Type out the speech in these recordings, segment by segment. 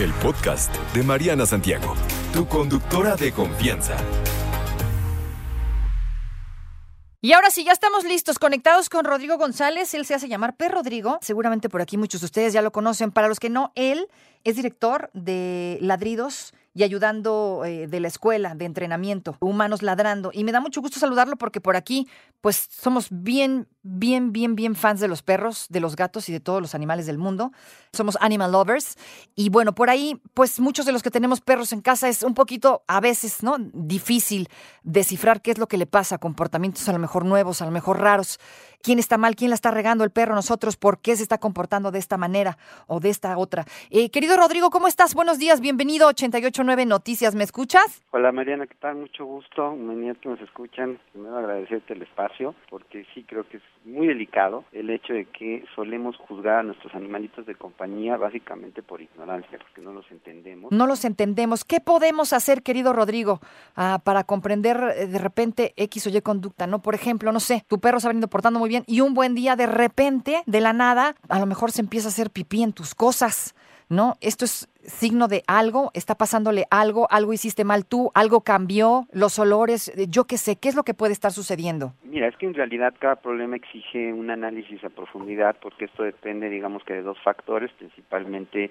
el podcast de Mariana Santiago, tu conductora de confianza. Y ahora sí, ya estamos listos, conectados con Rodrigo González. Él se hace llamar P. Rodrigo. Seguramente por aquí muchos de ustedes ya lo conocen. Para los que no, él es director de Ladridos y ayudando eh, de la escuela de entrenamiento, Humanos Ladrando. Y me da mucho gusto saludarlo porque por aquí, pues somos bien, bien, bien, bien fans de los perros, de los gatos y de todos los animales del mundo. Somos animal lovers. Y bueno, por ahí, pues muchos de los que tenemos perros en casa es un poquito, a veces, ¿no? Difícil descifrar qué es lo que le pasa, comportamientos a lo mejor nuevos, a lo mejor raros. ¿Quién está mal? ¿Quién la está regando el perro? Nosotros, ¿por qué se está comportando de esta manera o de esta otra? Eh, querido Rodrigo, ¿cómo estás? Buenos días, bienvenido a 889 Noticias, ¿me escuchas? Hola Mariana, ¿qué tal? Mucho gusto, muy que nos escuchan. Primero agradecerte el espacio, porque sí creo que es muy delicado el hecho de que solemos juzgar a nuestros animalitos de compañía básicamente por ignorancia, porque no los entendemos. No los entendemos. ¿Qué podemos hacer, querido Rodrigo, ah, para comprender eh, de repente X o Y conducta? ¿No? Por ejemplo, no sé, tu perro se ha venido portando muy bien y un buen día de repente, de la nada, a lo mejor se empieza a hacer pipí en tus cosas, ¿no? Esto es signo de algo, está pasándole algo, algo hiciste mal tú, algo cambió, los olores, eh, yo qué sé, ¿qué es lo que puede estar sucediendo? Mira, es que en realidad cada problema exige un análisis a profundidad porque esto depende, digamos que de dos factores, principalmente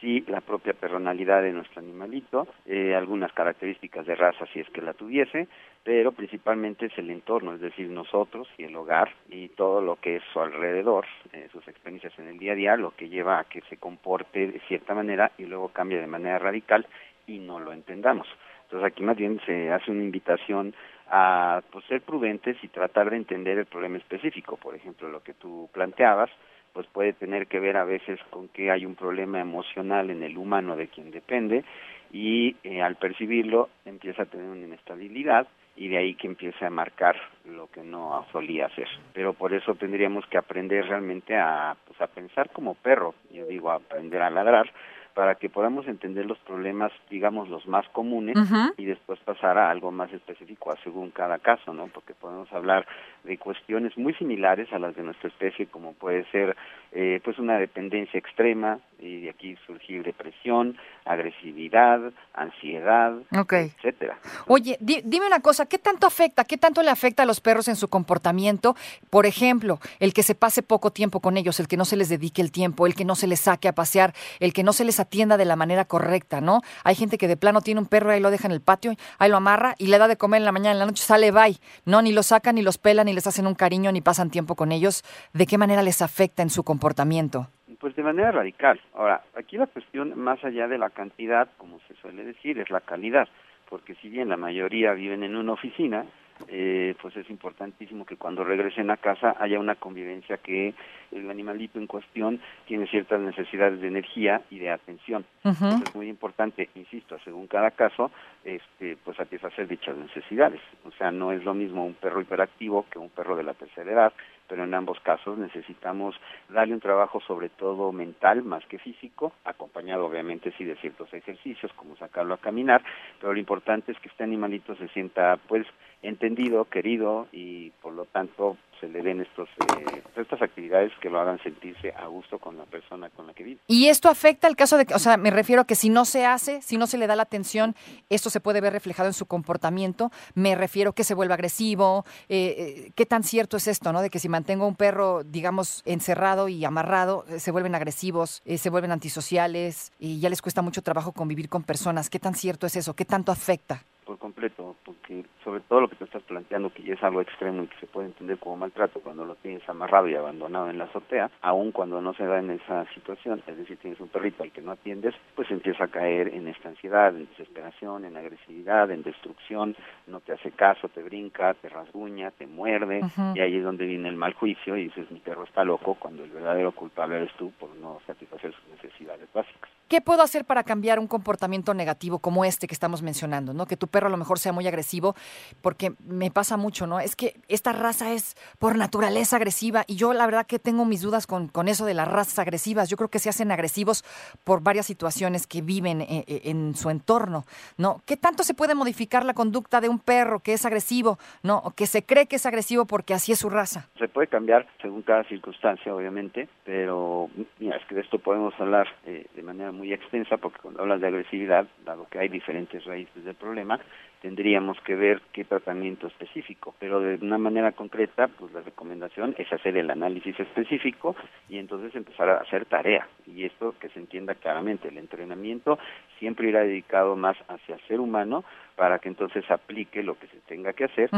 sí la propia personalidad de nuestro animalito, eh, algunas características de raza si es que la tuviese, pero principalmente es el entorno, es decir, nosotros y el hogar y todo lo que es su alrededor, eh, sus experiencias en el día a día, lo que lleva a que se comporte de cierta manera y luego cambie de manera radical y no lo entendamos. Entonces aquí más bien se hace una invitación a pues, ser prudentes y tratar de entender el problema específico, por ejemplo, lo que tú planteabas, pues puede tener que ver a veces con que hay un problema emocional en el humano de quien depende y eh, al percibirlo empieza a tener una inestabilidad y de ahí que empiece a marcar lo que no solía hacer. Pero por eso tendríamos que aprender realmente a, pues, a pensar como perro, yo digo, aprender a ladrar, para que podamos entender los problemas, digamos, los más comunes y después pasar a algo más específico según cada caso, ¿no? Porque podemos hablar de cuestiones muy similares a las de nuestra especie, como puede ser eh, pues una dependencia extrema y de aquí surgir depresión, agresividad, ansiedad, etcétera. Oye, dime una cosa, ¿qué tanto afecta, qué tanto le afecta a los perros en su comportamiento? Por ejemplo, el que se pase poco tiempo con ellos, el que no se les dedique el tiempo, el que no se les saque a pasear, el que no se les atienda de la manera correcta, ¿no? Hay gente que de plano tiene un perro ahí lo deja en el patio, ahí lo amarra y le da de comer en la mañana, en la noche sale, bye, ¿no? Ni los sacan, ni los pelan, ni les hacen un cariño, ni pasan tiempo con ellos. ¿De qué manera les afecta en su comportamiento? Pues de manera radical. Ahora, aquí la cuestión, más allá de la cantidad, como se suele decir, es la calidad, porque si bien la mayoría viven en una oficina, eh, pues es importantísimo que cuando regresen a casa haya una convivencia que el animalito en cuestión tiene ciertas necesidades de energía y de atención. es muy importante, insisto, según cada caso, este, pues satisfacer dichas necesidades. O sea, no es lo mismo un perro hiperactivo que un perro de la tercera edad, pero en ambos casos necesitamos darle un trabajo sobre todo mental más que físico, acompañado obviamente sí de ciertos ejercicios como sacarlo a caminar, pero lo importante es que este animalito se sienta pues entendido, querido y por lo tanto se le den estos, eh, estas actividades que lo hagan sentirse a gusto con la persona con la que vive. ¿Y esto afecta el caso de que, o sea, me refiero a que si no se hace, si no se le da la atención, esto se puede ver reflejado en su comportamiento? Me refiero que se vuelva agresivo, eh, eh, ¿qué tan cierto es esto, no? De que si mantengo un perro, digamos, encerrado y amarrado, se vuelven agresivos, se vuelven antisociales y ya les cuesta mucho trabajo convivir con personas. ¿Qué tan cierto es eso? ¿Qué tanto afecta? Por completo, porque sobre todo lo que tú estás planteando, que ya es algo extremo y que se puede entender como maltrato cuando lo tienes amarrado y abandonado en la azotea, aun cuando no se da en esa situación, es decir, tienes un perrito al que no atiendes, pues empieza a caer en esta ansiedad, en desesperación, en agresividad, en destrucción, no te hace caso, te brinca, te rasguña, te muerde, y ahí es donde viene el mal juicio y dices, mi perro está loco, cuando el verdadero culpable eres tú por no satisfacer sus necesidades básicas. ¿Qué puedo hacer para cambiar un comportamiento negativo como este que estamos mencionando? ¿no? Que tu perro a lo mejor sea muy agresivo, porque me pasa mucho, ¿no? Es que esta raza es por naturaleza agresiva y yo la verdad que tengo mis dudas con, con eso de las razas agresivas. Yo creo que se hacen agresivos por varias situaciones que viven en, en, su entorno, ¿no? ¿Qué tanto se puede modificar la conducta de un perro que es agresivo, ¿no? O que se cree que es agresivo porque así es su raza. Se puede cambiar según cada circunstancia, obviamente, pero mira, es que de esto podemos hablar eh, de manera muy muy extensa porque cuando hablas de agresividad, dado que hay diferentes raíces del problema, tendríamos que ver qué tratamiento específico, pero de una manera concreta, pues la recomendación es hacer el análisis específico y entonces empezar a hacer tarea. Y esto que se entienda claramente, el entrenamiento siempre irá dedicado más hacia el ser humano para que entonces aplique lo que se tenga que hacer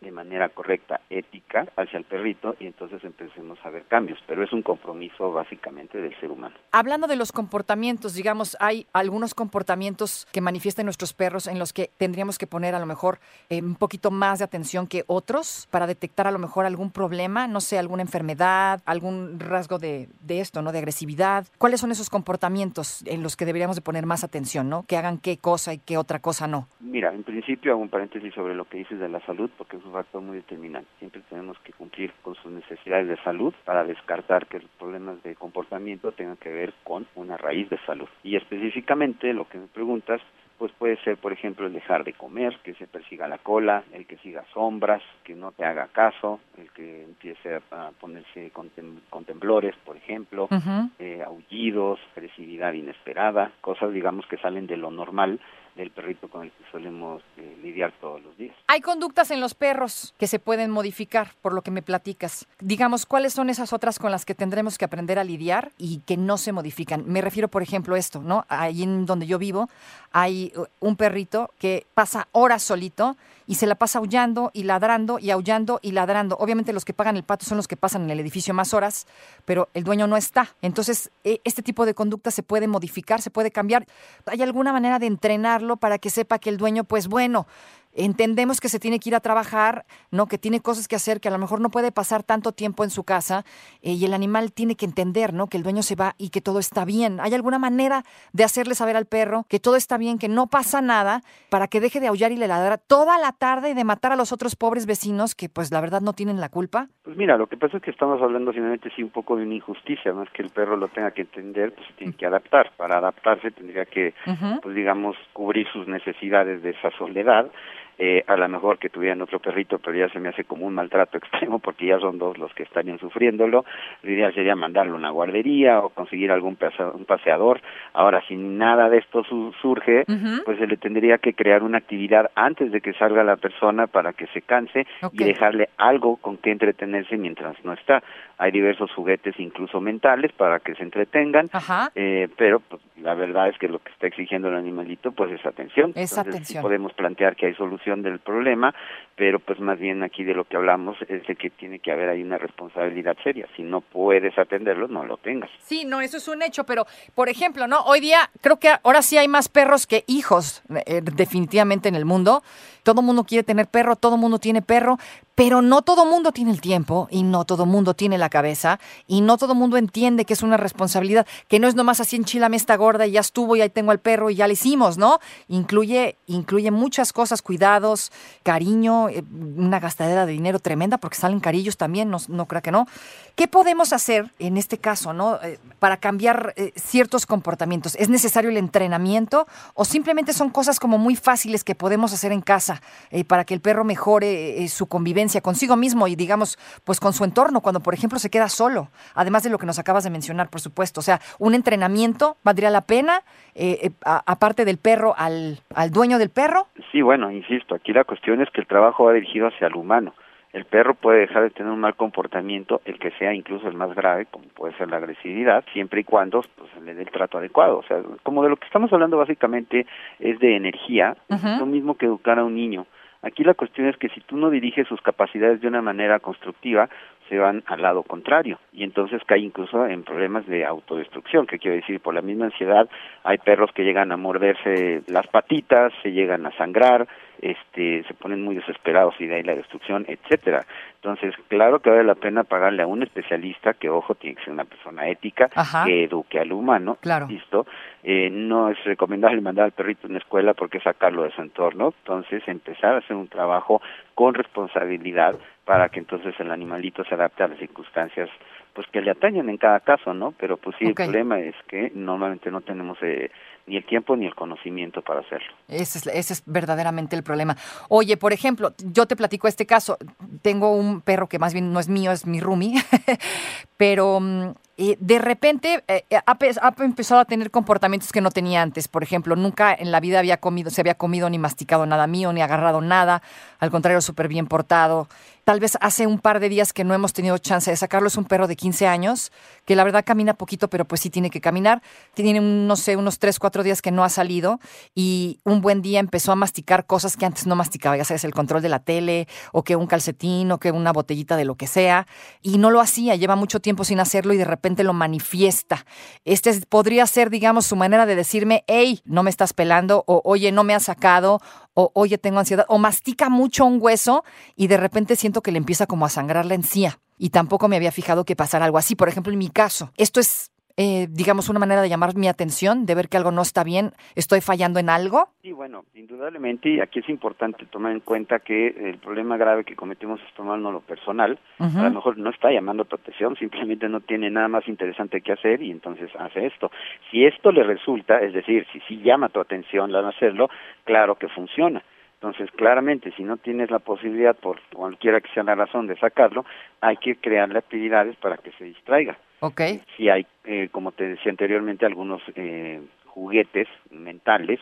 de manera correcta, ética, hacia el perrito y entonces empecemos a ver cambios. Pero es un compromiso básicamente del ser humano. Hablando de los comportamientos, digamos, hay algunos comportamientos que manifiestan nuestros perros en los que tendríamos que poner a lo mejor eh, un poquito más de atención que otros para detectar a lo mejor algún problema, no sé, alguna enfermedad, algún rasgo de, de esto, ¿no? De agresividad. ¿Cuáles son esos comportamientos en los que deberíamos de poner más atención, ¿no? Que hagan qué cosa y qué otra cosa no. Mira, en principio hago un paréntesis sobre lo que dices de la salud, porque es un factor muy determinante. Siempre tenemos que cumplir con sus necesidades de salud para descartar que los problemas de comportamiento tengan que ver con una raíz de salud. Y específicamente lo que me preguntas, pues puede ser, por ejemplo, el dejar de comer, que se persiga la cola, el que siga sombras, que no te haga caso, el que empiece a ponerse con, con temblores, por ejemplo, eh, aullidos, agresividad inesperada, cosas, digamos, que salen de lo normal del perrito con el que solemos eh, lidiar todos los días. Hay conductas en los perros que se pueden modificar, por lo que me platicas. Digamos, ¿cuáles son esas otras con las que tendremos que aprender a lidiar y que no se modifican? Me refiero, por ejemplo, a esto, ¿no? Ahí en donde yo vivo hay uh, un perrito que pasa horas solito y se la pasa aullando y ladrando y aullando y ladrando. Obviamente los que pagan el pato son los que pasan en el edificio más horas, pero el dueño no está. Entonces, e, este tipo de conducta se puede modificar, se puede cambiar. ¿Hay alguna manera de entrenarlo para que sepa que el dueño, pues bueno, entendemos que se tiene que ir a trabajar, ¿no? Que tiene cosas que hacer, que a lo mejor no puede pasar tanto tiempo en su casa eh, y el animal tiene que entender, ¿no? Que el dueño se va y que todo está bien. ¿Hay alguna manera de hacerle saber al perro que todo está bien, que no pasa nada, para que deje de aullar y le ladrar toda la tarde y de matar a los otros pobres vecinos que pues la verdad no tienen la culpa? Pues mira, lo que pasa es que estamos hablando simplemente sí un poco de una injusticia, no es que el perro lo tenga que entender, pues tiene que adaptar. Para adaptarse tendría que, pues digamos, cubrir sus necesidades de esa soledad eh, a lo mejor que tuvieran otro perrito, pero ya se me hace como un maltrato extremo porque ya son dos los que estarían sufriéndolo. La idea sería mandarlo a una guardería o conseguir algún un paseador. Ahora, si nada de esto surge, pues se le tendría que crear una actividad antes de que salga la persona para que se canse y dejarle algo con que entretenerse mientras no está. Hay diversos juguetes, incluso mentales, para que se entretengan, eh, pero pues, la verdad es que lo que está exigiendo el animalito pues es atención. Es atención. podemos plantear que hay del problema, pero pues más bien aquí de lo que hablamos es de que tiene que haber ahí una responsabilidad seria. Si no puedes atenderlo, no lo tengas. Sí, no, eso es un hecho, pero por ejemplo, ¿no? Hoy día creo que ahora sí hay más perros que hijos eh, definitivamente en el mundo. Todo mundo quiere tener perro, todo mundo tiene perro, pero no todo mundo tiene el tiempo y no todo mundo tiene la cabeza y no todo mundo entiende que es una responsabilidad, que no es nomás así enchilame esta gorda y ya estuvo y ahí tengo al perro y ya le hicimos, ¿no? Incluye, incluye muchas cosas, cuidados, cariño, eh, una gastadera de dinero tremenda porque salen carillos también, no, no creo que no. ¿Qué podemos hacer en este caso, ¿no? Eh, para cambiar eh, ciertos comportamientos. ¿Es necesario el entrenamiento o simplemente son cosas como muy fáciles que podemos hacer en casa para que el perro mejore su convivencia consigo mismo y digamos, pues con su entorno, cuando por ejemplo se queda solo? Además de lo que nos acabas de mencionar, por supuesto. O sea, un entrenamiento valdría la pena, aparte del perro, al, al dueño del perro. Sí, bueno, insisto, aquí la cuestión es que el trabajo va dirigido hacia el humano. El perro puede dejar de tener un mal comportamiento, el que sea incluso el más grave, como puede ser la agresividad, siempre y cuando pues, le dé el trato adecuado. O sea, como de lo que estamos hablando básicamente es de energía, es lo mismo que educar a un niño. Aquí la cuestión es que si tú no diriges sus capacidades de una manera constructiva, se van al lado contrario y entonces cae incluso en problemas de autodestrucción, que quiero decir, por la misma ansiedad hay perros que llegan a morderse las patitas, se llegan a sangrar, este, se ponen muy desesperados y de ahí la destrucción, etcétera. Entonces, claro que vale la pena pagarle a un especialista, que ojo, tiene que ser una persona ética, que eduque al humano, claro. ¿listo? Eh, no es recomendable mandar al perrito a una escuela porque sacarlo de su entorno, entonces empezar a hacer un trabajo con responsabilidad para que entonces el animalito se adapte a las circunstancias pues que le atañen en cada caso, ¿no? Pero pues sí, el problema es que normalmente no tenemos eh, ni el tiempo ni el conocimiento para hacerlo. Ese es, ese es verdaderamente el problema. Oye, por ejemplo, yo te platico este caso. Tengo un perro que más bien no es mío, es mi roomie, pero mm, eh, de repente eh, ha, ha, empezado a tener comportamientos que no tenía antes. Por ejemplo, nunca en la vida había comido, se había comido ni masticado nada mío, ni agarrado nada. Al contrario, súper bien portado. Tal vez hace un par de días que no hemos tenido chance de sacarlo. Es un perro de 15 años que la verdad camina poquito, pero pues sí tiene que caminar. Tiene, no sé, unos 3, 4 días que no ha salido y un buen día empezó a masticar cosas que antes no masticaba. Ya sabes, el control de la tele o que un calcetín o que una botellita de lo que sea. Y no lo hacía. Lleva mucho tiempo sin hacerlo y de repente lo manifiesta. Este podría ser, digamos, su manera de decirme, hey, no me estás pelando o oye, no me has sacado o oye, tengo ansiedad o mastica mucho un hueso y de repente siento que le empieza como a sangrar la encía. Y tampoco me había fijado que pasara algo así. Por ejemplo, en mi caso, esto es eh, digamos, una manera de llamar mi atención, de ver que algo no está bien, estoy fallando en algo? Sí, bueno, indudablemente, y aquí es importante tomar en cuenta que el problema grave que cometemos es tomarnos lo personal. A lo mejor no está llamando tu atención, simplemente no tiene nada más interesante que hacer y entonces hace esto. Si esto le resulta, es decir, si sí llama tu atención al hacerlo, claro que funciona. Entonces, claramente, si no tienes la posibilidad, por cualquiera que sea la razón, de sacarlo, hay que crearle actividades para que se distraiga. Okay. Si hay, eh, como te decía anteriormente, algunos eh, juguetes mentales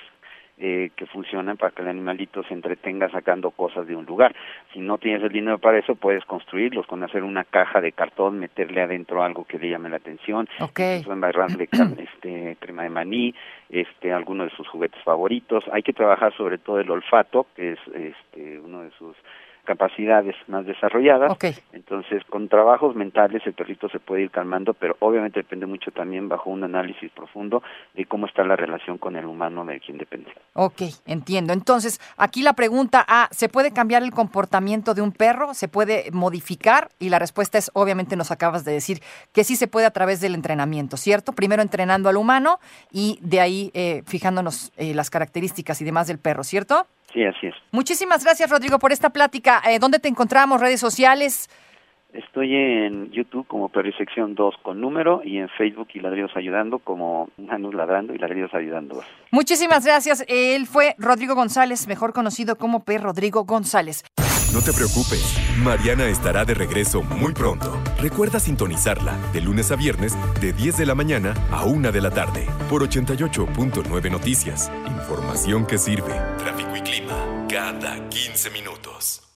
eh, que funcionan para que el animalito se entretenga sacando cosas de un lugar. Si no tienes el dinero para eso, puedes construirlos con hacer una caja de cartón, meterle adentro algo que le llame la atención, okay. embarrarle este, crema de maní, este, alguno de sus juguetes favoritos. Hay que trabajar sobre todo el olfato, que es este, uno de sus capacidades más desarrolladas. Entonces, con trabajos mentales el perrito se puede ir calmando, pero obviamente depende mucho también bajo un análisis profundo de cómo está la relación con el humano de quien depende. Ok, entiendo. Entonces, aquí la pregunta A, ¿se puede cambiar el comportamiento de un perro? ¿Se puede modificar? Y la respuesta es, obviamente nos acabas de decir, que sí se puede a través del entrenamiento, ¿cierto? Primero entrenando al humano y de ahí eh, fijándonos eh, las características y demás del perro, ¿cierto? Sí, así es. Muchísimas gracias, Rodrigo, por esta plática. Eh, ¿Dónde te encontramos? ¿Redes sociales? Estoy en YouTube como Perrisección 2 con número y en Facebook y Ladridos Ayudando como Manus Ladrando y Ladridos Ayudando. Muchísimas gracias. Él fue Rodrigo González, mejor conocido como P. Rodrigo González. No te preocupes, Mariana estará de regreso muy pronto. Recuerda sintonizarla de lunes a viernes de 10 de la mañana a 1 de la tarde por 88.9 Noticias. Información que sirve. Tráfico cada 15 minutos.